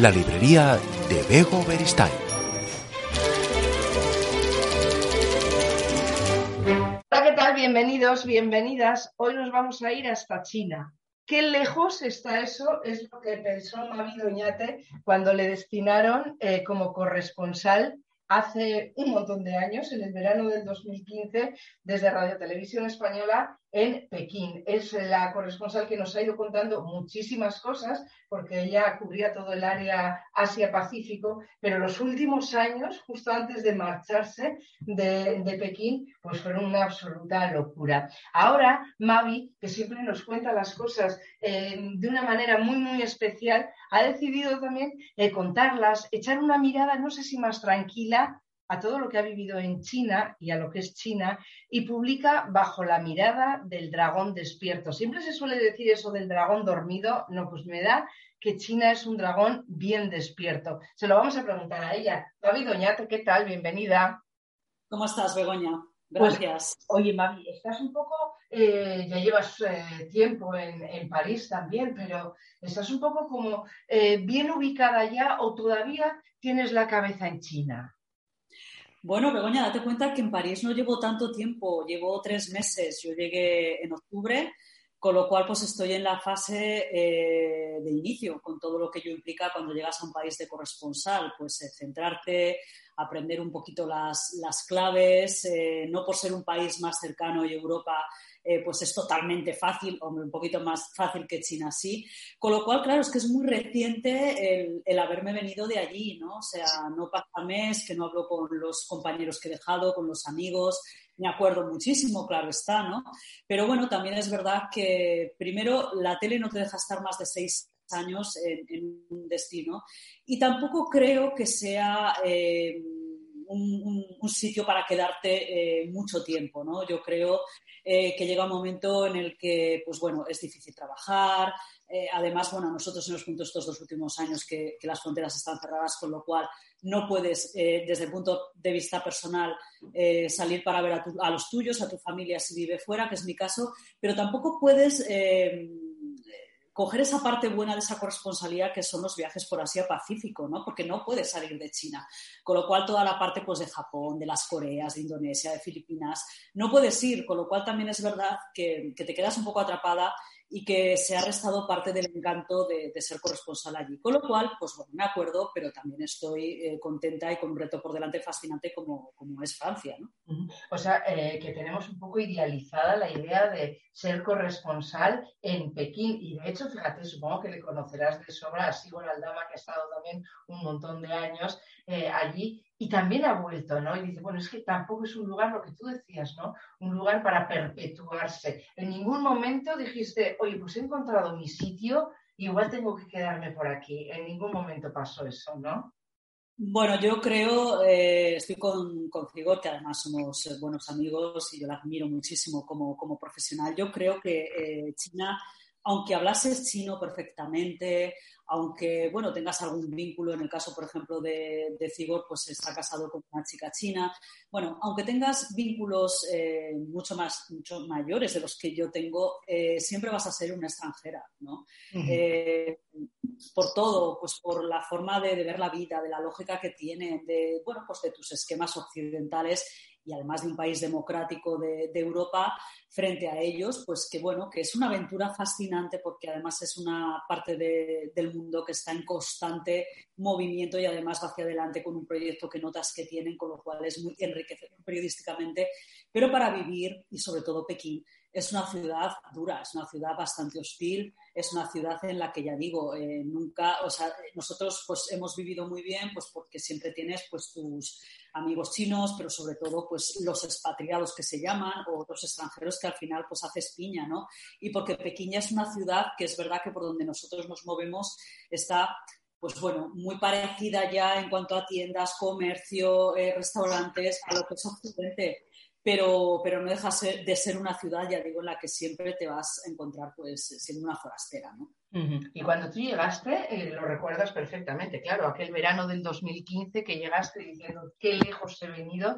la librería de Bego Beristain. Hola, ¿qué tal? Bienvenidos, bienvenidas. Hoy nos vamos a ir hasta China. ¿Qué lejos está eso? Es lo que pensó Mavi Doñate cuando le destinaron eh, como corresponsal hace un montón de años, en el verano del 2015, desde Radio Televisión Española en Pekín. Es la corresponsal que nos ha ido contando muchísimas cosas, porque ella cubría todo el área Asia-Pacífico, pero los últimos años, justo antes de marcharse de, Pekín, pues fueron una absoluta locura. Ahora, Mavi, que siempre nos cuenta las cosas eh, de una manera muy, muy especial, ha decidido también eh, contarlas, echar una mirada, no sé si más tranquila, a todo lo que ha vivido en China y a lo que es China y publica bajo la mirada del dragón despierto. Siempre se suele decir eso del dragón dormido, no, pues me da que China es un dragón bien despierto. Se lo vamos a preguntar a ella. David Doñate, ¿qué tal? Bienvenida. ¿Cómo estás, Begoña? Pues, Gracias. oye, Mavi, estás un poco, eh, ya llevas eh, tiempo en, París también, pero estás un poco como eh, bien ubicada ya o todavía tienes la cabeza en China. Bueno, Begoña, date cuenta que en París no llevo tanto tiempo, llevo tres meses. Yo llegué en octubre, con lo cual pues estoy en la fase eh, de inicio, con todo lo que ello implica cuando llegas a un país de corresponsal, pues eh, centrarte, aprender un poquito las, claves, eh, no por ser un país más cercano y Europa eh, pues es totalmente fácil, o un poquito más fácil que China sí. Con lo cual, claro, es que es muy reciente el, haberme venido de allí, ¿no? O sea, no pasa mes que no hablo con los compañeros que he dejado, con los amigos, me acuerdo muchísimo, claro está, ¿no? Pero bueno, también es verdad que primero la tele no te deja estar más de seis años en, un destino y tampoco creo que sea eh, un, sitio para quedarte eh, mucho tiempo, ¿no? Yo creo eh, que llega un momento en el que, pues bueno, es difícil trabajar. Eh, además, bueno, nosotros hemos visto estos dos últimos años que, las fronteras están cerradas, con lo cual no puedes, desde el punto de vista personal, salir para ver a, los tuyos, a tu familia si vive fuera, que es mi caso, pero tampoco puedes coger esa parte buena de esa corresponsalía que son los viajes por Asia-Pacífico, ¿no? Porque no puedes salir de China. Con lo cual, toda la parte pues, de Japón, de las Coreas, de Indonesia, de Filipinas, no puedes ir. Con lo cual, también es verdad que, que te quedas un poco atrapada y que se ha restado parte del encanto de, ser corresponsal allí. Con lo cual, pues bueno, me acuerdo, pero también estoy eh, contenta y con un reto por delante fascinante como, como es Francia. ¿no? O sea, eh, que tenemos un poco idealizada la idea de ser corresponsal en Pekín. Y de hecho, fíjate, supongo que le conocerás de sobra a Sigur Aldama, que ha estado también un montón de años eh, allí y también ha vuelto, ¿no? Y dice, bueno, es que tampoco es un lugar, lo que tú decías, ¿no? Un lugar para perpetuarse. En ningún momento dijiste, oye, pues he encontrado mi sitio, igual tengo que quedarme por aquí. En ningún momento pasó eso, ¿no? Bueno, yo creo, eh, estoy con, con que además somos eh, buenos amigos y yo la admiro muchísimo como, como profesional. Yo creo que eh, China aunque hablases chino perfectamente, aunque bueno, tengas algún vínculo, en el caso, por ejemplo, de, de Cigor, pues está casado con una chica china. Bueno, aunque tengas vínculos eh, mucho más, mucho mayores de los que yo tengo, eh, siempre vas a ser una extranjera, ¿no? Eh, por todo, pues por la forma de, de, ver la vida, de la lógica que tiene, de, bueno, pues de tus esquemas occidentales y además de un país democrático de, Europa frente a ellos, pues que bueno, que es una aventura fascinante porque además es una parte del mundo que está en constante movimiento y además va hacia adelante con un proyecto que notas que tienen, con lo cual es muy enriquecedor periodísticamente, pero para vivir y sobre todo Pekín es una ciudad dura, es una ciudad bastante hostil, es una ciudad en la que ya digo, eh, nunca, o sea, nosotros pues hemos vivido muy bien, pues porque siempre tienes pues tus amigos chinos, pero sobre todo pues los expatriados que se llaman o los extranjeros que al final pues haces piña, ¿no? Y porque Pekín es una ciudad que es verdad que por donde nosotros nos movemos está pues bueno, muy parecida ya en cuanto a tiendas, comercio, eh, restaurantes, a lo que es Occidente pero, pero no deja de ser una ciudad, ya digo, en la que siempre te vas a encontrar pues siendo una forastera, ¿no? Y cuando tú llegaste, eh, lo recuerdas perfectamente, claro, aquel verano del 2015 que llegaste diciendo qué lejos he venido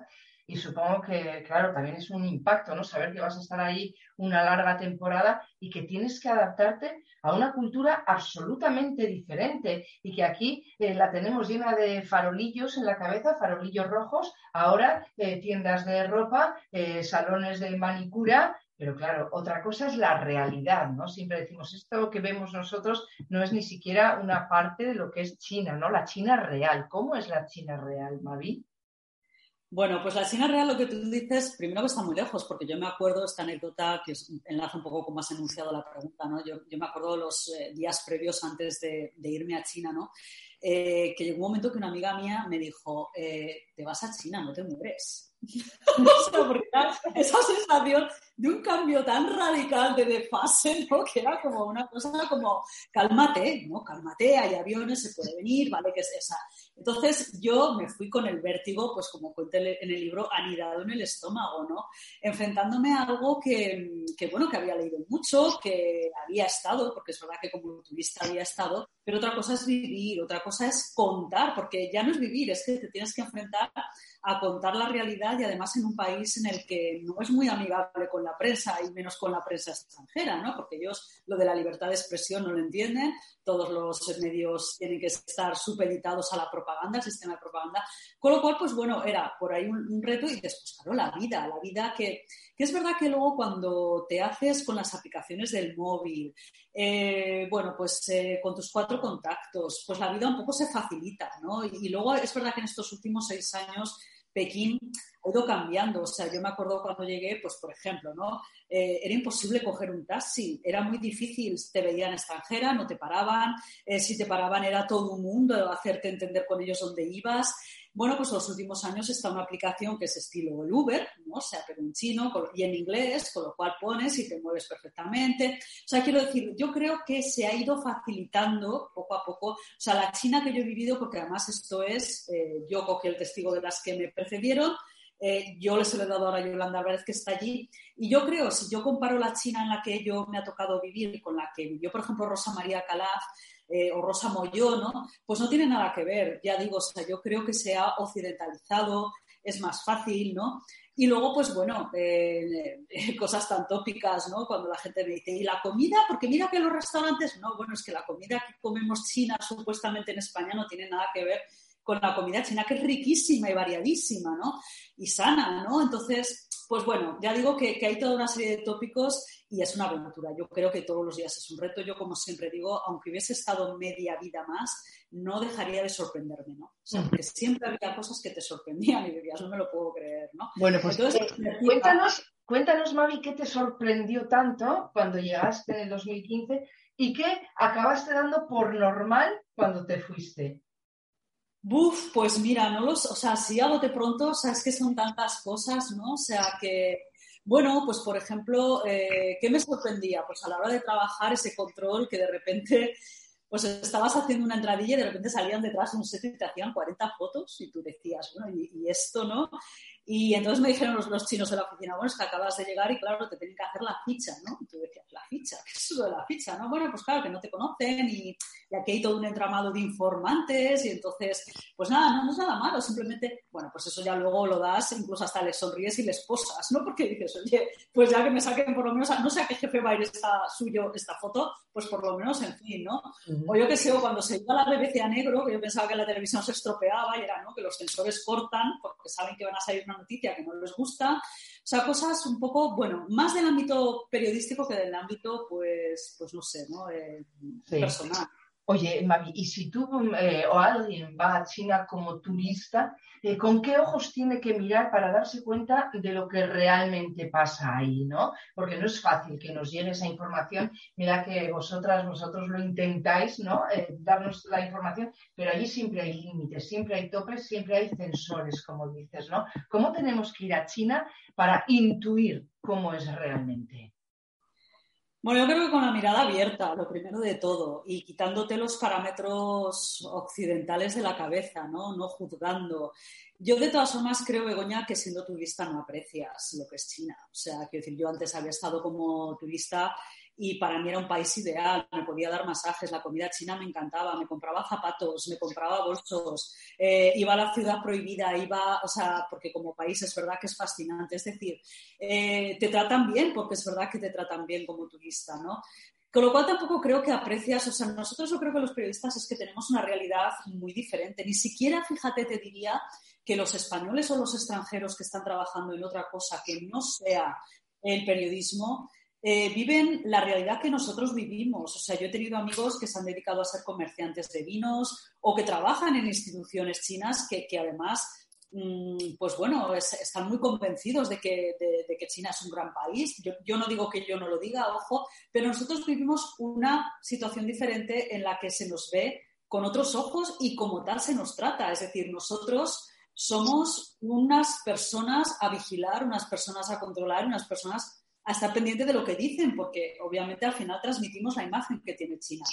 y supongo que, claro, también es un impacto, ¿no? Saber que vas a estar ahí una larga temporada y que tienes que adaptarte a una cultura absolutamente diferente y que aquí eh, la tenemos llena de farolillos en la cabeza, farolillos rojos, ahora eh, tiendas de ropa, eh, salones de manicura, pero claro, otra cosa es la realidad, ¿no? Siempre decimos, esto que vemos nosotros no es ni siquiera una parte de lo que es China, ¿no? La China real. ¿Cómo es la China real, Mavi? Bueno, pues la China real, lo que tú dices, primero que está muy lejos, porque yo me acuerdo esta anécdota que enlaza un poco con más enunciado la pregunta, ¿no? Yo, me acuerdo los eh, días previos antes de, irme a China, ¿no? Eh, que llegó un momento que una amiga mía me dijo, eh, te vas a China, no te mueres. esa sensación de un cambio tan radical de fase, ¿no? Que era como una cosa como, cálmate, ¿no? Cálmate, hay aviones, se puede venir, ¿vale? Que es esa. Entonces yo me fui con el vértigo, pues como cuenta en el libro, anidado en el estómago, ¿no? Enfrentándome a algo que, que, bueno, que había leído mucho, que había estado, porque es verdad que como turista había estado, pero otra cosa es vivir, otra cosa es contar, porque ya no es vivir, es que te tienes que enfrentar a contar la realidad y además en un país en el que no es muy amigable con la prensa y menos con la prensa extranjera, ¿no? Porque ellos lo de la libertad de expresión no lo entienden, todos los medios tienen que estar supeditados a la propaganda, al sistema de propaganda, con lo cual, pues bueno, era por ahí un, reto y después, claro, la vida, la vida que, que, es verdad que luego cuando te haces con las aplicaciones del móvil, eh, bueno, pues eh, con tus cuatro contactos, pues la vida un poco se facilita, ¿no? y luego es verdad que en estos últimos seis años Pekín ha ido cambiando. O sea, yo me acuerdo cuando llegué, pues por ejemplo, ¿no? Eh, era imposible coger un taxi, era muy difícil, te veían extranjera, no te paraban, eh, si te paraban era todo un mundo hacerte entender con ellos dónde ibas. Bueno, pues los últimos años está una aplicación que es estilo el Uber, ¿no? O sea, pero en chino y en inglés, con lo cual pones y te mueves perfectamente. O sea, quiero decir, yo creo que se ha ido facilitando poco a poco. O sea, la China que yo he vivido, porque además esto es, eh, yo cogí el testigo de las que me precedieron, eh, yo les he dado ahora a Yolanda Álvarez que está allí. Y yo creo, si yo comparo la China en la que yo me ha tocado vivir con la que vivió, por ejemplo, Rosa María Calaf, eh, o Rosa Moyó, ¿no? Pues no tiene nada que ver. Ya digo, o sea, yo creo que se ha occidentalizado, es más fácil, ¿no? Y luego, pues bueno, eh, cosas tan tópicas, ¿no? Cuando la gente me dice, ¿y la comida? Porque mira que los restaurantes, no, bueno, es que la comida que comemos china supuestamente en España no tiene nada que ver con la comida china, que es riquísima y variadísima, ¿no? Y sana, ¿no? Entonces, pues bueno, ya digo que, hay toda una serie de tópicos y es una aventura. Yo creo que todos los días es un reto. Yo, como siempre digo, aunque hubiese estado media vida más, no dejaría de sorprenderme, ¿no? O sea, porque siempre había cosas que te sorprendían y decías, no me lo puedo creer, ¿no? Bueno, pues Entonces, eh, cuéntanos, cuéntanos, Mavi, qué te sorprendió tanto cuando llegaste en el 2015 y qué acabaste dando por normal cuando te fuiste. Buf, pues mira, no los, o sea, si hago de pronto, o es que son tantas cosas, ¿no? O sea, que, bueno, pues por ejemplo, eh, ¿qué me sorprendía? Pues a la hora de trabajar ese control que de repente, pues estabas haciendo una entradilla y de repente salían detrás un set y te hacían 40 fotos y tú decías, bueno, y esto, ¿no? Y entonces me dijeron los, chinos de la oficina, bueno, es que acabas de llegar y claro, te tienen que hacer la ficha, ¿no? Y tú decías, ¿la ficha? ¿Qué es eso de la ficha? No, bueno, pues claro, que no te conocen y, aquí hay todo un entramado de informantes y entonces, pues nada, no, no, es nada malo, simplemente, bueno, pues eso ya luego lo das, incluso hasta les sonríes y les posas, ¿no? Porque dices, oye, pues ya que me saquen por lo menos, no sé a qué jefe va a ir esta, suyo esta foto, pues por lo menos, en fin, ¿no? O yo que sé, o cuando se iba a la BBC a negro, que yo pensaba que la televisión se estropeaba y era, ¿no? Que los sensores cortan porque saben que van a salir una noticia que no les gusta. O sea, cosas un poco, bueno, más del ámbito periodístico que del ámbito, pues, pues no sé, ¿no? Eh, personal. Oye, Mavi, y si tú eh, o alguien va a China como turista, eh, ¿con qué ojos tiene que mirar para darse cuenta de lo que realmente pasa ahí, ¿no? Porque no es fácil que nos llegue esa información. Mira que vosotras, vosotros lo intentáis, ¿no? Eh, darnos la información, pero allí siempre hay límites, siempre hay topes, siempre hay censores, como dices, ¿no? ¿Cómo tenemos que ir a China para intuir cómo es realmente? Bueno, yo creo que con la mirada abierta, lo primero de todo, y quitándote los parámetros occidentales de la cabeza, ¿no? No juzgando. Yo de todas formas creo, Begoña, que siendo turista no aprecias lo que es China. O sea, quiero decir, yo antes había estado como turista y para mí era un país ideal, me podía dar masajes, la comida china me encantaba, me compraba zapatos, me compraba bolsos, eh, iba a la ciudad prohibida, iba, o sea, porque como país es verdad que es fascinante, es decir, eh, te tratan bien porque es verdad que te tratan bien como turista, ¿no? Con lo cual tampoco creo que aprecias, o sea, nosotros yo creo que los periodistas es que tenemos una realidad muy diferente. Ni siquiera, fíjate, te diría que los españoles o los extranjeros que están trabajando en otra cosa que no sea el periodismo, eh, viven la realidad que nosotros vivimos. O sea, yo he tenido amigos que se han dedicado a ser comerciantes de vinos o que trabajan en instituciones chinas que, además, mm, pues bueno, están muy convencidos de que, que, China es un gran país. Yo, yo, no digo que yo no lo diga, ojo, pero nosotros vivimos una situación diferente en la que se nos ve con otros ojos y como tal se nos trata. Es decir, nosotros somos unas personas a vigilar, unas personas a controlar, unas personas a estar pendiente de lo que dicen, porque obviamente al final transmitimos la imagen que tiene China.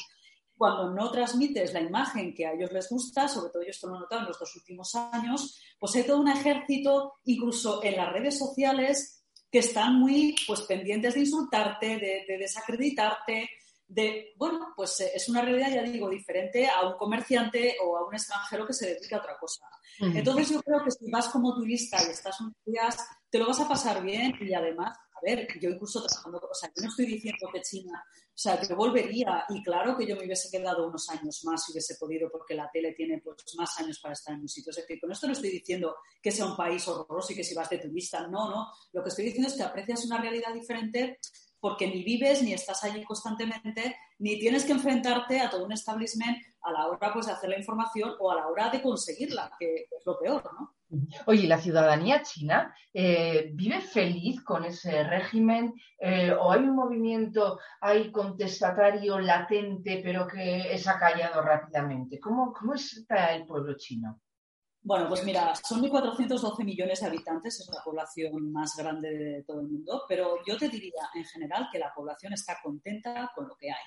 Cuando no transmites la imagen que a ellos les gusta, sobre todo yo esto lo he notado en los dos últimos años, pues hay todo un ejército, incluso en las redes sociales, que están muy pues, pendientes de insultarte, de, desacreditarte, de, bueno, pues eh, es una realidad, ya digo, diferente a un comerciante o a un extranjero que se dedica a otra cosa. Entonces yo creo que si vas como turista y estás unos días, te lo vas a pasar bien y además a ver, yo incluso trabajando, o sea, yo no estoy diciendo que China, o sea, yo volvería y claro que yo me hubiese quedado unos años más si hubiese podido porque la tele tiene pues más años para estar en un sitio. Es decir, con esto no estoy diciendo que sea un país horroroso y que si vas de turista, no, no. Lo que estoy diciendo es que aprecias una realidad diferente porque ni vives ni estás allí constantemente, ni tienes que enfrentarte a todo un establishment a la hora pues, de hacer la información o a la hora de conseguirla, que es lo peor, ¿no? Oye, ¿la ciudadanía china eh, vive feliz con ese régimen eh, o hay un movimiento hay contestatario latente pero que es acallado rápidamente? ¿Cómo, cómo está el pueblo chino? Bueno, pues mira, son 1.412 millones de habitantes, es la población más grande de todo el mundo, pero yo te diría en general que la población está contenta con lo que hay.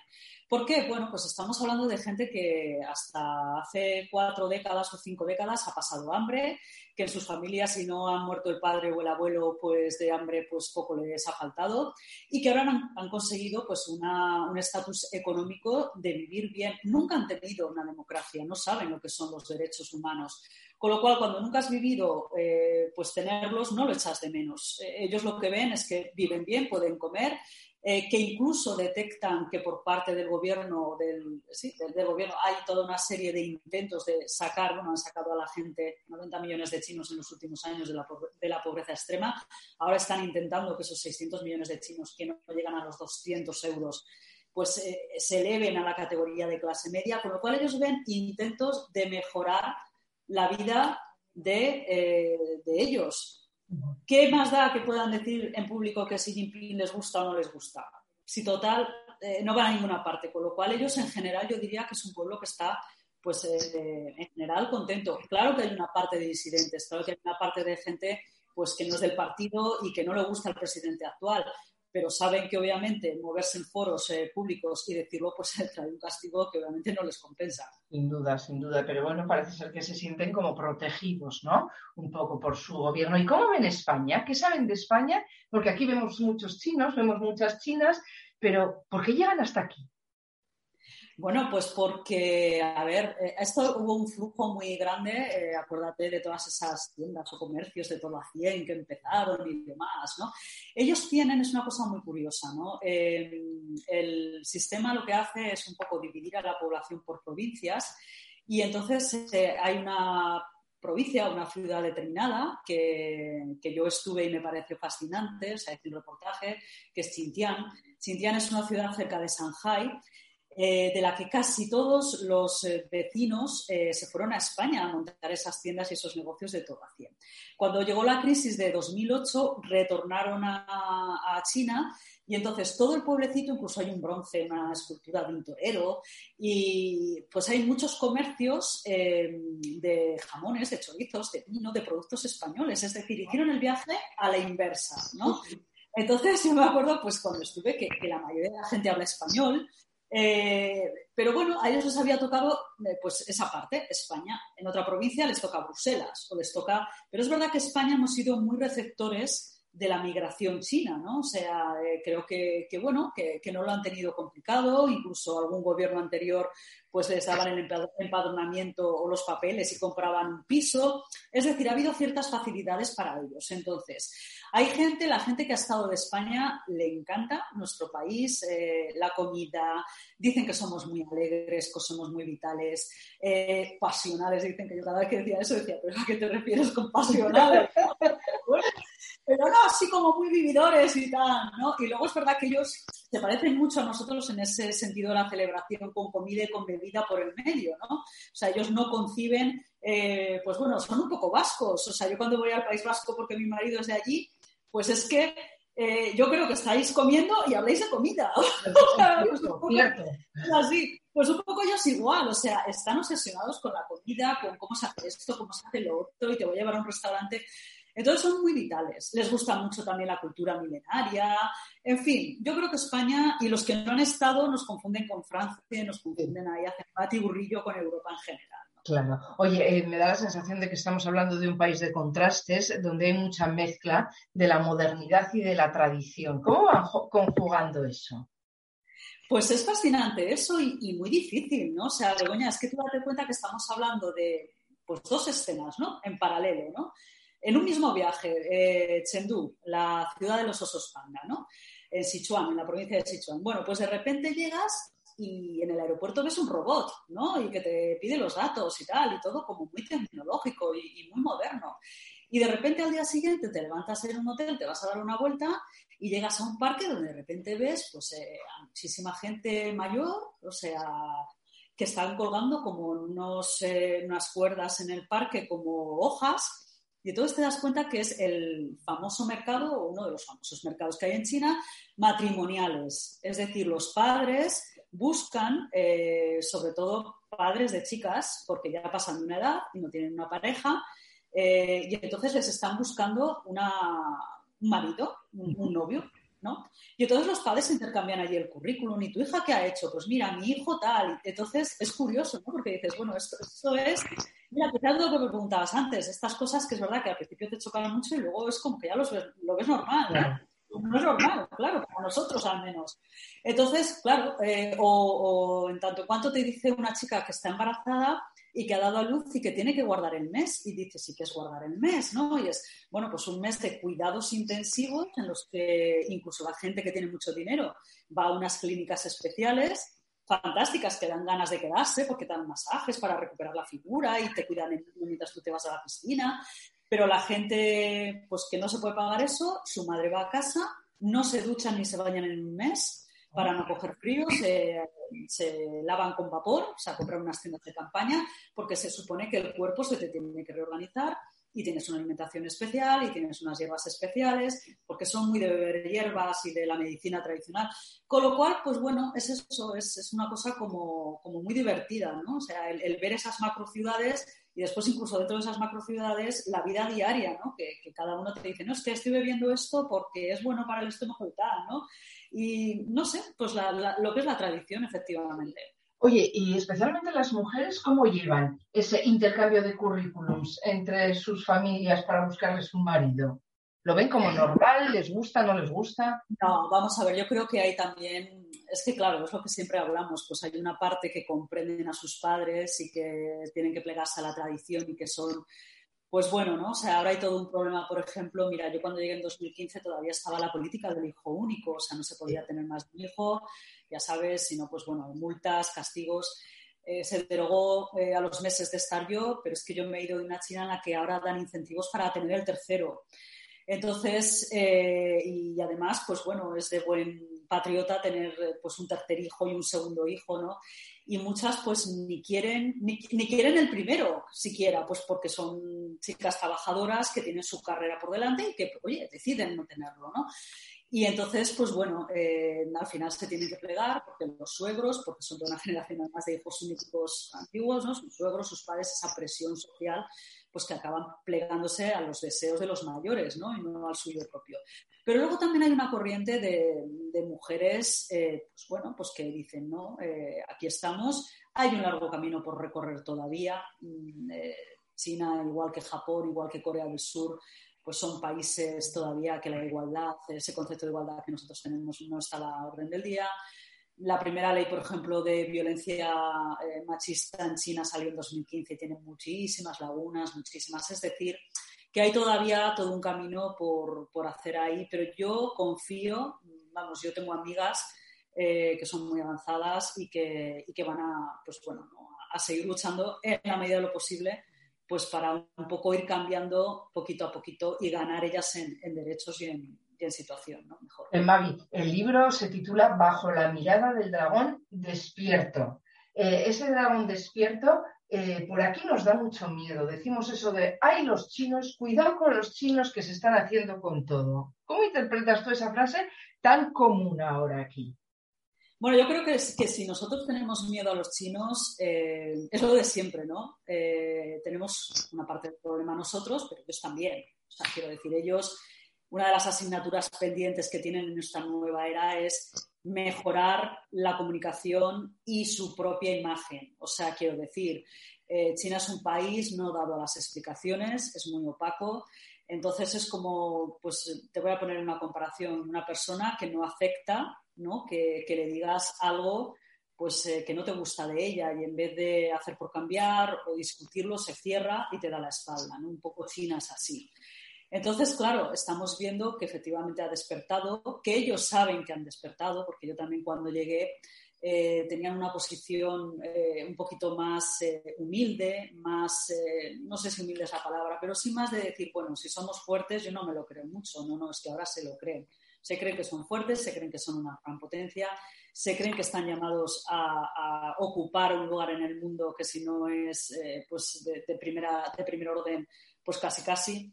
¿Por qué? Bueno, pues estamos hablando de gente que hasta hace cuatro décadas o cinco décadas ha pasado hambre, que en sus familias si no han muerto el padre o el abuelo, pues de hambre pues poco les ha faltado y que ahora han, conseguido pues un estatus económico de vivir bien. Nunca han tenido una democracia, no saben lo que son los derechos humanos. Con lo cual, cuando nunca has vivido, eh, pues tenerlos no lo echas de menos. Eh, ellos lo que ven es que viven bien, pueden comer, eh, que incluso detectan que por parte del gobierno, del, del, gobierno hay toda una serie de intentos de sacar, bueno, han sacado a la gente 90 millones de chinos en los últimos años de la, de la pobreza extrema. Ahora están intentando que esos 600 millones de chinos que no llegan a los 200 euros pues se eleven a la categoría de clase media, con lo cual ellos ven intentos de mejorar la vida de, eh, de, ellos. ¿Qué más da que puedan decir en público que Xi Jinping les gusta o no les gusta? Si total eh, no van a ninguna parte, con lo cual ellos en general yo diría que es un pueblo que está pues eh, en general contento. Claro que hay una parte de disidentes, claro que hay una parte de gente pues que no es del partido y que no le gusta el presidente actual, pero saben que obviamente moverse en foros eh, públicos y decirlo pues trae un castigo que obviamente no les compensa. Sin duda, sin duda, pero bueno, parece ser que se sienten como protegidos, ¿no? Un poco por su gobierno. ¿Y cómo ven España? ¿Qué saben de España? Porque aquí vemos muchos chinos, vemos muchas chinas, pero ¿por qué llegan hasta aquí? Bueno, pues porque, a ver, eh, esto hubo un flujo muy grande, eh, acuérdate de todas esas tiendas o comercios de todo a 100 que empezaron y demás, ¿no? Ellos tienen, es una cosa muy curiosa, ¿no? Eh, el sistema lo que hace es un poco dividir a la población por provincias y entonces hay una provincia, una ciudad determinada que, que, yo estuve y me pareció fascinante, o sea, hice un reportaje, que es Xinjiang. Xinjiang es una ciudad cerca de Shanghai eh, de la que casi todos los eh, vecinos eh, se fueron a España a montar esas tiendas y esos negocios de todo a 100. Cuando llegó la crisis de 2008, retornaron a, China y entonces todo el pueblecito, incluso hay un bronce, una escultura de un torero, y pues hay muchos comercios de jamones, de chorizos, de vino, de productos españoles. Es decir, hicieron el viaje a la inversa, ¿no? Entonces yo me acuerdo, pues cuando estuve, que, que la mayoría de la gente habla español, eh, pero bueno, a ellos les había tocado eh, pues esa parte, España. En otra provincia les toca Bruselas o les toca... Pero es verdad que España hemos sido muy receptores de la migración china, ¿no? O sea, eh, creo que, bueno, que, no lo han tenido complicado, incluso algún gobierno anterior pues les daban el empadronamiento o los papeles y compraban un piso. Es decir, ha habido ciertas facilidades para ellos. Entonces, hay gente, la gente que ha estado de España le encanta nuestro país, eh, la comida, dicen que somos muy alegres, que somos muy vitales, eh, pasionales, dicen que yo cada vez que decía eso decía, pero ¿a qué te refieres con pasionales? así como muy vividores y tal, ¿no? Y luego es verdad que ellos se parecen mucho a nosotros en ese sentido de la celebración con comida y con bebida por el medio, ¿no? O sea, ellos no conciben, eh, pues bueno, son un poco vascos. O sea, yo cuando voy al País Vasco porque mi marido es de allí, pues es que eh, yo creo que estáis comiendo y habléis de comida. Cierto, así, pues un poco ellos igual, o sea, están obsesionados con la comida, con cómo se hace esto, cómo se hace lo otro, y te voy a llevar a un restaurante entonces son muy vitales. Les gusta mucho también la cultura milenaria. En fin, yo creo que España y los que no han estado nos confunden con Francia, nos confunden ahí, hacen pati burrillo con Europa en general. Claro. Oye, eh, me da la sensación de que estamos hablando de un país de contrastes donde hay mucha mezcla de la modernidad y de la tradición. ¿Cómo van conjugando eso? Pues es fascinante eso y, muy difícil, ¿no? O sea, Begoña, es que tú date cuenta que estamos hablando de pues, dos escenas, ¿no? En paralelo, ¿no? En un mismo viaje, eh, Chengdu, la ciudad de los osos panda, ¿no? En Sichuan, en la provincia de Sichuan. Bueno, pues de repente llegas y en el aeropuerto ves un robot, ¿no? Y que te pide los datos y tal, y todo como muy tecnológico y, muy moderno. Y de repente al día siguiente te levantas en un hotel, te vas a dar una vuelta y llegas a un parque donde de repente ves pues, eh, a muchísima gente mayor, o sea, que están colgando como unos, eh, unas cuerdas en el parque como hojas y entonces te das cuenta que es el famoso mercado, o uno de los famosos mercados que hay en China, matrimoniales. Es decir, los padres buscan, eh, sobre todo padres de chicas, porque ya pasan de una edad y no tienen una pareja, eh, y entonces les están buscando una, un marido, un novio, ¿no? Y entonces los padres intercambian allí el currículum. ¿Y tu hija qué ha hecho? Pues mira, mi hijo tal. Entonces es curioso, ¿no? Porque dices, bueno, esto, esto es... Mira, quizás lo que me preguntabas antes, estas cosas que es verdad que al principio te chocan mucho y luego es como que ya los lo ves normal, ¿no? No es normal, claro, para nosotros al menos. Entonces, claro, eh, o, en tanto cuanto te dice una chica que está embarazada, y que ha dado a luz y que tiene que guardar el mes. Y dice, sí que es guardar el mes, ¿no? Y es, bueno, pues un mes de cuidados intensivos en los que incluso la gente que tiene mucho dinero va a unas clínicas especiales fantásticas que dan ganas de quedarse porque dan masajes para recuperar la figura y te cuidan mientras tú te vas a la piscina. Pero la gente, pues que no se puede pagar eso, su madre va a casa, no se duchan ni se bañan en un mes, para no coger frío, se, lavan con vapor, o sea, compran unas tiendas de campaña, porque se supone que el cuerpo se te tiene que reorganizar y tienes una alimentación especial y tienes unas hierbas especiales, porque son muy de beber hierbas y de la medicina tradicional. Con lo cual, pues bueno, es eso, es, una cosa como, como, muy divertida, ¿no? O sea, el, ver esas macrociudades y después incluso dentro de esas macrociudades la vida diaria, ¿no? Que, que, cada uno te dice, no, es que estoy bebiendo esto porque es bueno para el estómago y tal, ¿no? Y no sé, pues lo que es la tradición, efectivamente. Oye, y especialmente las mujeres, ¿cómo llevan ese intercambio de currículums entre sus familias para buscarles un marido? ¿Lo ven como normal? ¿Les gusta? ¿No les gusta? No, vamos a ver, yo creo que hay también, es que claro, es lo que siempre hablamos, pues hay una parte que comprenden a sus padres y que tienen que plegarse a la tradición y que son pues bueno, ¿no? O sea, ahora hay todo un problema, por ejemplo, mira, yo cuando llegué en 2015 todavía estaba la política del hijo único, o sea, no se podía tener más de un hijo, ya sabes, sino pues bueno, multas, castigos. Eh, se derogó eh, a los meses de estar yo, pero es que yo me he ido de una China en la que ahora dan incentivos para tener el tercero. Entonces, eh, y además, pues bueno, es de buen patriota tener pues un tercer hijo y un segundo hijo, ¿no? y muchas pues ni quieren, ni, quieren el primero siquiera, pues porque son chicas trabajadoras que tienen su carrera por delante y que, oye, deciden no tenerlo, ¿no? Y entonces, pues bueno, eh, al final se tienen que plegar porque los suegros, porque son de una generación más de hijos únicos antiguos, ¿no? Sus suegros, sus padres, esa presión social, pues que acaban plegándose a los deseos de los mayores, ¿no? Y no al suyo propio. Pero luego también hay una corriente de, mujeres, eh, pues bueno, pues que dicen, ¿no? Eh, aquí estamos, hay un largo camino por recorrer todavía. Mm, China, igual que Japón, igual que Corea del Sur, pues son países todavía que la igualdad, ese concepto de igualdad que nosotros tenemos no está a la orden del día. La primera ley, por ejemplo, de violencia eh, machista en China salió en 2015 y tiene muchísimas lagunas, muchísimas. Es decir, que hay todavía todo un camino por, por hacer ahí, pero yo confío, vamos, yo tengo amigas eh, que son muy avanzadas y que, y que van a, pues bueno, a seguir luchando en la medida de lo posible pues para un poco ir cambiando poquito a poquito y ganar ellas en, derechos y en, situación, ¿no? Mejor. Mavi, el libro se titula Bajo la mirada del dragón despierto. Eh, ese dragón despierto eh, por aquí nos da mucho miedo. Decimos eso de, ay, los chinos, cuidado con los chinos que se están haciendo con todo. ¿Cómo interpretas tú esa frase tan común ahora aquí? Bueno, yo creo que, que si nosotros tenemos miedo a los chinos, eh, es lo de siempre, ¿no? Eh, tenemos una parte del problema nosotros, pero ellos también. O sea, quiero decir, ellos, una de las asignaturas pendientes que tienen en esta nueva era es mejorar la comunicación y su propia imagen. O sea, quiero decir, eh, China es un país no dado a las explicaciones, es muy opaco. Entonces es como, pues te voy a poner una comparación, una persona que no acepta que, le digas algo pues eh, que no te gusta de ella y en vez de hacer por cambiar o discutirlo se cierra y te da la espalda, ¿no? Un poco China es así. Entonces, claro, estamos viendo que efectivamente ha despertado, que ellos saben que han despertado, porque yo también cuando llegué eh, tenían una posición eh, un poquito más humilde, más, no sé si humilde es la palabra, pero sí más de decir, bueno, si somos fuertes, yo no me lo creo mucho, no, no, es que ahora se lo creen. Se creen que son fuertes, se creen que son una gran potencia, se creen que están llamados a, ocupar un lugar en el mundo que si no es eh, pues de, primera, de primer orden, pues casi casi.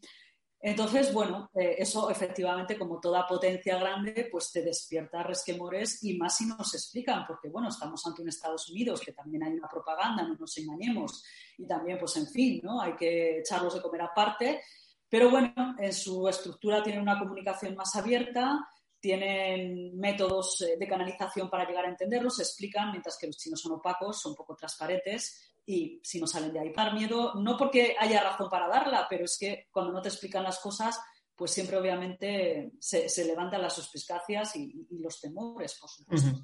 Entonces, bueno, eh, eso efectivamente, como toda potencia grande, pues te despierta resquemores y más si nos explican, porque bueno, estamos ante un Estados Unidos que también hay una propaganda, no nos engañemos, y también, pues en fin, ¿no? Hay que echarlos de comer aparte pero bueno, en su estructura tienen una comunicación más abierta, tienen métodos eh, de canalización para llegar a entenderlos, se explican, mientras que los chinos son opacos, son poco transparentes y si no salen de ahí dar miedo, no porque haya razón para darla, pero es que cuando no te explican las cosas, pues siempre obviamente se, levantan las suspicacias y, los temores, por supuesto.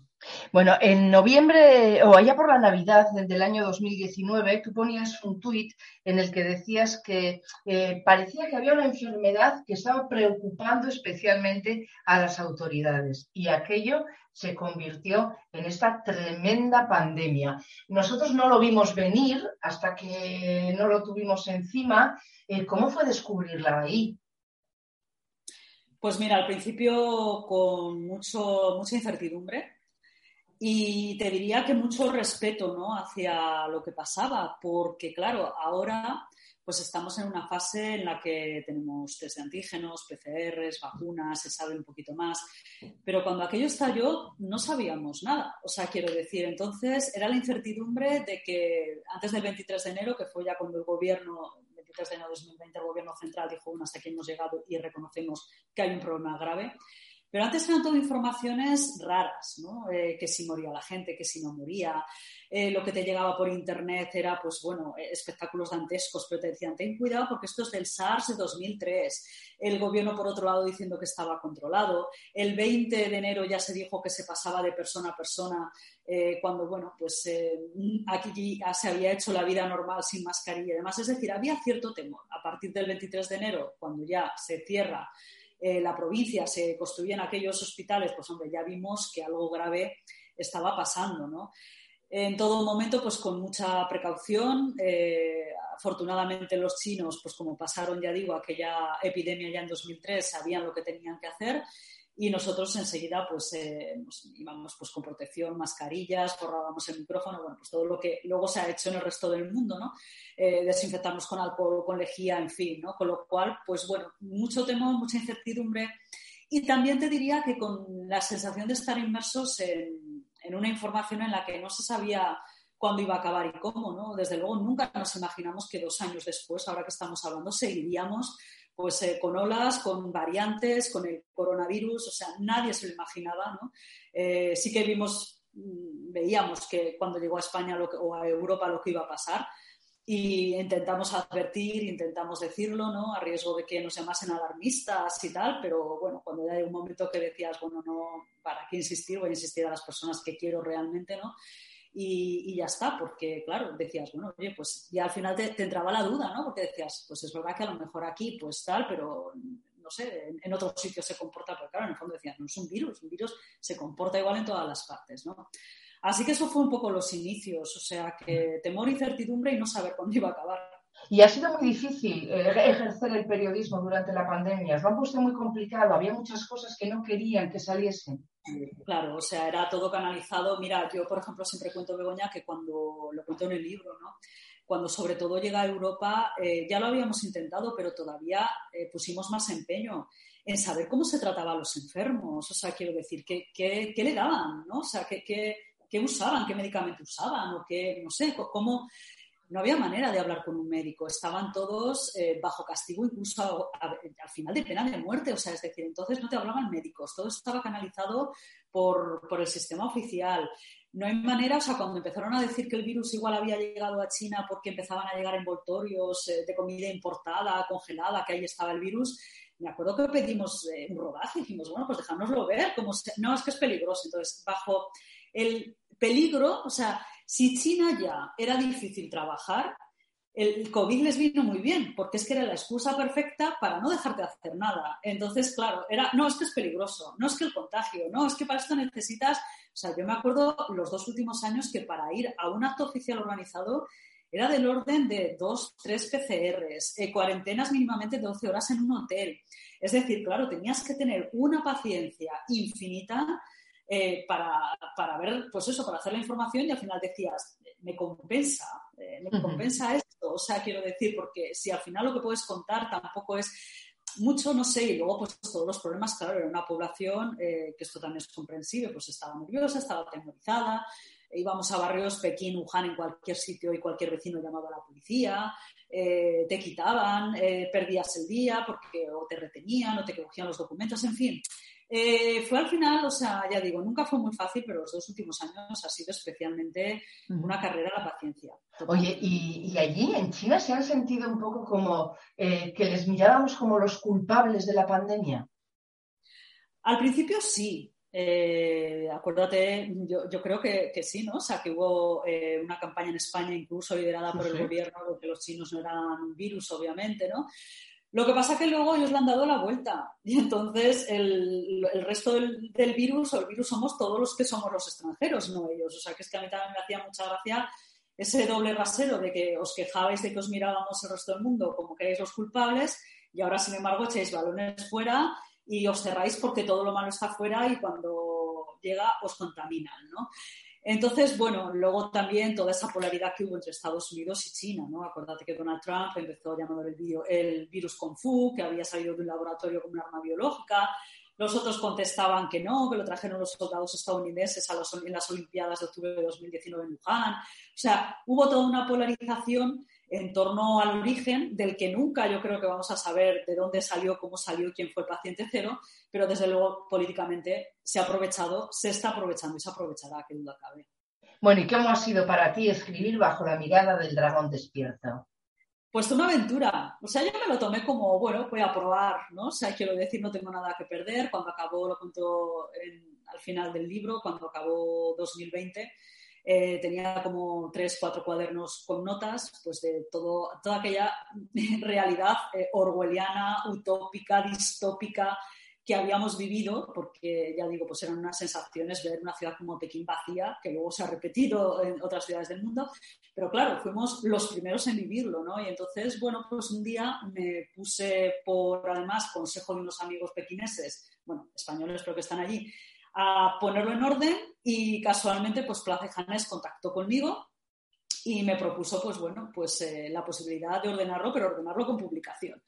Bueno, en noviembre o allá por la Navidad del año 2019, tú ponías un tuit en el que decías que eh, parecía que había una enfermedad que estaba preocupando especialmente a las autoridades y aquello se convirtió en esta tremenda pandemia. Nosotros no lo vimos venir hasta que no lo tuvimos encima. Eh, ¿Cómo fue descubrirla ahí? Pues mira, al principio con mucho, mucha incertidumbre y te diría que mucho respeto ¿no? hacia lo que pasaba, porque claro, ahora pues estamos en una fase en la que tenemos test de antígenos, PCRs, vacunas, se sabe un poquito más, pero cuando aquello estalló no sabíamos nada. O sea, quiero decir, entonces era la incertidumbre de que antes del 23 de enero, que fue ya cuando el gobierno de enero de 2020 el Gobierno central dijo, bueno, hasta aquí hemos llegado y reconocemos que hay un problema grave. Pero antes eran todo informaciones raras, ¿no? Eh, que si moría la gente, que si no moría. Eh, lo que te llegaba por internet era, pues bueno, eh, espectáculos dantescos, pero te decían, ten cuidado porque esto es del SARS de 2003. El gobierno, por otro lado, diciendo que estaba controlado. El 20 de enero ya se dijo que se pasaba de persona a persona cuando, bueno, pues aquí ya se había hecho la vida normal sin mascarilla y demás. Es decir, había cierto temor. A partir del 23 de enero, cuando ya se cierra eh, la provincia se construían aquellos hospitales, pues hombre, ya vimos que algo grave estaba pasando, ¿no? En todo momento, pues con mucha precaución. Eh, afortunadamente los chinos, pues como pasaron, ya digo, aquella epidemia ya en 2003, sabían lo que tenían que hacer y nosotros enseguida pues eh, íbamos pues con protección, mascarillas, forrábamos el micrófono, bueno, pues todo lo que luego se ha hecho en el resto del mundo, ¿no? Eh, desinfectamos con alcohol, con lejía, en fin, ¿no? Con lo cual, pues bueno, mucho temor, mucha incertidumbre y también te diría que con la sensación de estar inmersos en, en una información en la que no se sabía cuándo iba a acabar y cómo, ¿no? Desde luego nunca nos imaginamos que dos años después, ahora que estamos hablando, seguiríamos pues eh, con olas, con variantes, con el coronavirus, o sea, nadie se lo imaginaba, ¿no? Eh, sí que vimos, mm, veíamos que cuando llegó a España o a Europa lo que iba a pasar, y intentamos advertir, intentamos decirlo, ¿no? A riesgo de que nos llamasen alarmistas y tal, pero bueno, cuando ya hay un momento que decías, bueno, no, ¿para qué insistir? Voy a insistir a las personas que quiero realmente, ¿no? Y, ya está, porque claro, decías, bueno, oye, pues ya al final te, entraba la duda, ¿no? Porque decías, pues es verdad que a lo mejor aquí, pues tal, pero no sé, en, otros sitios se comporta, pero claro, en el fondo decías, no es un virus, un virus se comporta igual en todas las partes, ¿no? Así que eso fue un poco los inicios, o sea, que temor, incertidumbre y no saber cuándo iba a acabar. Y ha sido muy difícil eh, ejercer el periodismo durante la pandemia. Lo han puesto muy complicado. Había muchas cosas que no querían que saliesen. Claro, o sea, era todo canalizado. Mira, yo, por ejemplo, siempre cuento, Begoña, que cuando lo cuento en el libro, ¿no? Cuando sobre todo llega a Europa, eh, ya lo habíamos intentado, pero todavía eh, pusimos más empeño en saber cómo se trataba a los enfermos. O sea, quiero decir, ¿qué, qué, qué le daban? ¿no? O sea, ¿qué, qué, qué usaban, qué medicamento usaban o qué, no sé, cómo... No había manera de hablar con un médico, estaban todos eh, bajo castigo, incluso al final de pena de muerte, o sea, es decir, entonces no te hablaban médicos, todo estaba canalizado por, el sistema oficial. No hay manera, o sea, cuando empezaron a decir que el virus igual había llegado a China porque empezaban a llegar envoltorios eh, de comida importada, congelada, que ahí estaba el virus, me acuerdo que pedimos eh, un rodaje. Dijimos, bueno, pues dejárnoslo ver, como no, es que es peligroso. Entonces, bajo el peligro, o sea, si China ya era difícil trabajar, el COVID les vino muy bien, porque es que era la excusa perfecta para no dejarte hacer nada. Entonces, claro, era, no, es que es peligroso, no es que el contagio, no, es que para esto necesitas, o sea, yo me acuerdo los dos últimos años que para ir a un acto oficial organizado era del orden de dos, tres PCRs, eh, cuarentenas mínimamente de 12 horas en un hotel. Es decir, claro, tenías que tener una paciencia infinita eh, para, ver, pues eso, para hacer la información y al final decías, me compensa, eh, me compensa esto. O sea, quiero decir, porque si al final lo que puedes contar tampoco es mucho, no sé, y luego pues todos los problemas, claro, era una población, que esto también es comprensible, pues estaba nerviosa, estaba atemorizada, íbamos a barrios Pekín, Wuhan, en cualquier sitio y cualquier vecino llamaba a la policía, eh, te quitaban, eh, perdías el día porque o te retenían o te cogían los documentos, en fin. Eh, fue al final, o sea, ya digo, nunca fue muy fácil, pero los dos últimos años ha sido especialmente una carrera a la paciencia. Oye, y, y, allí en China se han sentido un poco como que les mirábamos como los culpables de la pandemia. Al principio sí, eh, acuérdate, yo, yo creo que, que, sí, ¿no? O sea, que hubo eh, una campaña en España incluso liderada por el gobierno de que los chinos no eran un virus, obviamente, ¿no? Lo que pasa es que luego ellos le han dado la vuelta y entonces el, el resto del, del, virus o el virus somos todos los que somos los extranjeros, no ellos. O sea, que es que a mí también me hacía mucha gracia ese doble rasero de que os quejabais de que os mirábamos el resto del mundo como que erais los culpables y ahora, sin embargo, echáis balones fuera y os cerráis porque todo lo malo está fuera y cuando llega os contaminan, ¿no? Entonces, bueno, luego también toda esa polaridad que hubo entre Estados Unidos y China, ¿no? Acuérdate que Donald Trump empezó llamando el, el virus Kung Fu, que había salido de un laboratorio como un arma biológica. Los otros contestaban que no, que lo trajeron los soldados estadounidenses a en las Olimpiadas de octubre de 2019 en Wuhan. O sea, hubo toda una polarización en torno al origen del que nunca yo creo que vamos a saber de dónde salió, cómo salió, quién fue el paciente cero, pero desde luego políticamente se ha aprovechado, se está aprovechando y se aprovechará, que duda cabe. Bueno, ¿y cómo ha sido para ti escribir bajo la mirada del dragón despierto? Pues una aventura. O sea, yo me lo tomé como, bueno, voy a probar, ¿no? O sea, quiero decir, no tengo nada que perder. Cuando acabó, lo cuento al final del libro, cuando acabó 2020, eh, tenía como tres, cuatro cuadernos con notas, pues de todo, toda aquella realidad eh, orwelliana, utópica, distópica que habíamos vivido, porque ya digo, pues eran unas sensaciones ver una ciudad como Pekín vacía, que luego se ha repetido en otras ciudades del mundo, pero claro, fuimos los primeros en vivirlo, ¿no? Y entonces, bueno, pues un día me puse por, además, consejo de unos amigos pequineses, bueno, españoles creo que están allí, a ponerlo en orden y casualmente pues Place Janes contactó conmigo y me propuso pues bueno pues eh, la posibilidad de ordenarlo pero ordenarlo con publicación.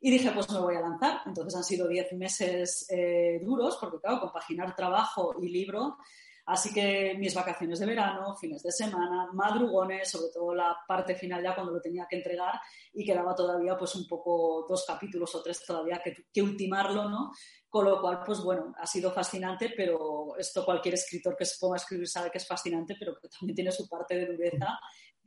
Y dije pues me voy a lanzar. Entonces han sido diez meses eh, duros porque claro compaginar trabajo y libro. Así que mis vacaciones de verano, fines de semana, madrugones, sobre todo la parte final ya cuando lo tenía que entregar y quedaba todavía pues un poco dos capítulos o tres todavía que, que ultimarlo, ¿no? Con lo cual, pues bueno, ha sido fascinante, pero esto cualquier escritor que se ponga a escribir sabe que es fascinante, pero que también tiene su parte de dureza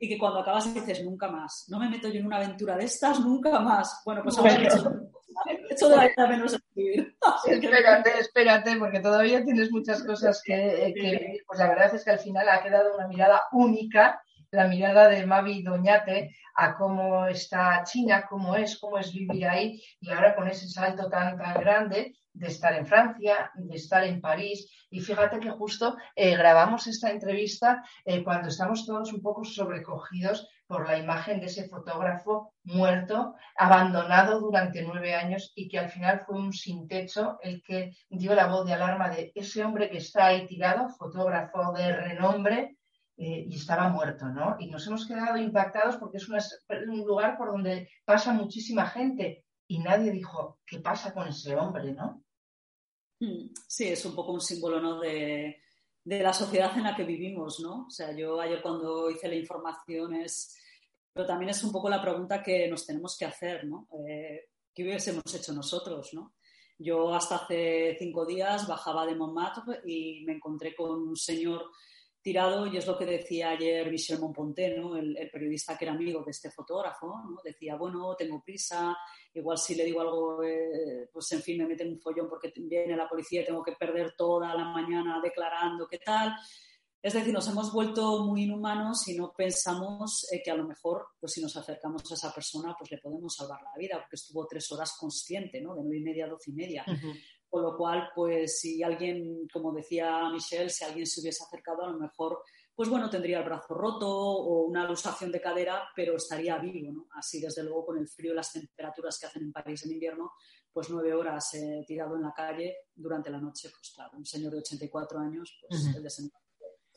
y que cuando acabas dices, nunca más, no me meto yo en una aventura de estas, nunca más. Bueno, pues ahora he hecho, de la vida menos escribir. espérate, espérate, porque todavía tienes muchas cosas que, que Pues la verdad es que al final ha quedado una mirada única la mirada de Mavi Doñate a cómo está China, cómo es, cómo es vivir ahí y ahora con ese salto tan, tan grande de estar en Francia, de estar en París. Y fíjate que justo eh, grabamos esta entrevista eh, cuando estamos todos un poco sobrecogidos por la imagen de ese fotógrafo muerto, abandonado durante nueve años y que al final fue un sin techo el que dio la voz de alarma de ese hombre que está ahí tirado, fotógrafo de renombre, eh, y estaba muerto, ¿no? Y nos hemos quedado impactados porque es un lugar por donde pasa muchísima gente y nadie dijo, ¿qué pasa con ese hombre, no? Hmm, sí, es un poco un símbolo, ¿no? De, la sociedad en la que vivimos, ¿no? O sea, yo ayer cuando hice la información es... Pero también es un poco la pregunta que nos tenemos que hacer, ¿no? Eh, ¿Qué hubiésemos hecho nosotros, no? Yo hasta hace cinco días bajaba de Montmartre y me encontré con un señor tirado y es lo que decía ayer Michel Monponté, ¿no? el, periodista que era amigo de este fotógrafo, decía, bueno, tengo prisa, igual si le digo algo, eh, pues en fin, me meten un follón porque viene la policía y tengo que perder toda la mañana declarando qué tal. Es decir, nos hemos vuelto muy inhumanos y no pensamos eh, que a lo mejor, pues si nos acercamos a esa persona, pues le podemos salvar la vida, porque estuvo tres horas consciente, ¿no? De nueve y media a doce y media. Con lo cual, pues si alguien, como decía Michelle, si alguien se hubiese acercado, a lo mejor, pues bueno, tendría el brazo roto o una luxación de cadera, pero estaría vivo, ¿no? Así, desde luego, con el frío y las temperaturas que hacen en París en invierno, pues nueve horas eh, tirado en la calle durante la noche, pues claro, un señor de 84 años, pues el desempeño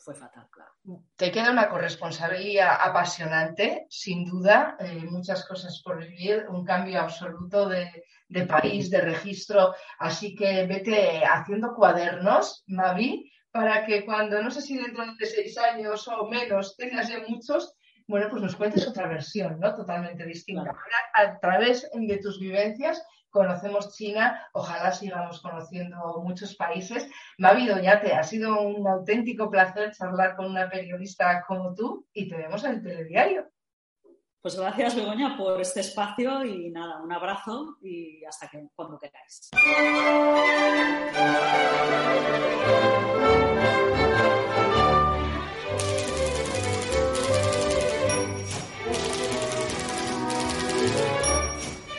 fue fatal, claro. Te queda una corresponsabilidad apasionante, sin duda, eh, muchas cosas por vivir, un cambio absoluto de, de país, de registro, así que vete haciendo cuadernos, Mavi, para que cuando, no sé si dentro de seis años o menos tengas ya muchos, bueno, pues nos cuentes otra versión, ¿no? Totalmente distinta. A través de tus vivencias conocemos China, ojalá sigamos conociendo muchos países. Mavi Doñate, ha sido un auténtico placer charlar con una periodista como tú y te vemos en el telediario. Pues gracias, Begoña, por este espacio y nada, un abrazo y hasta que cuando queráis.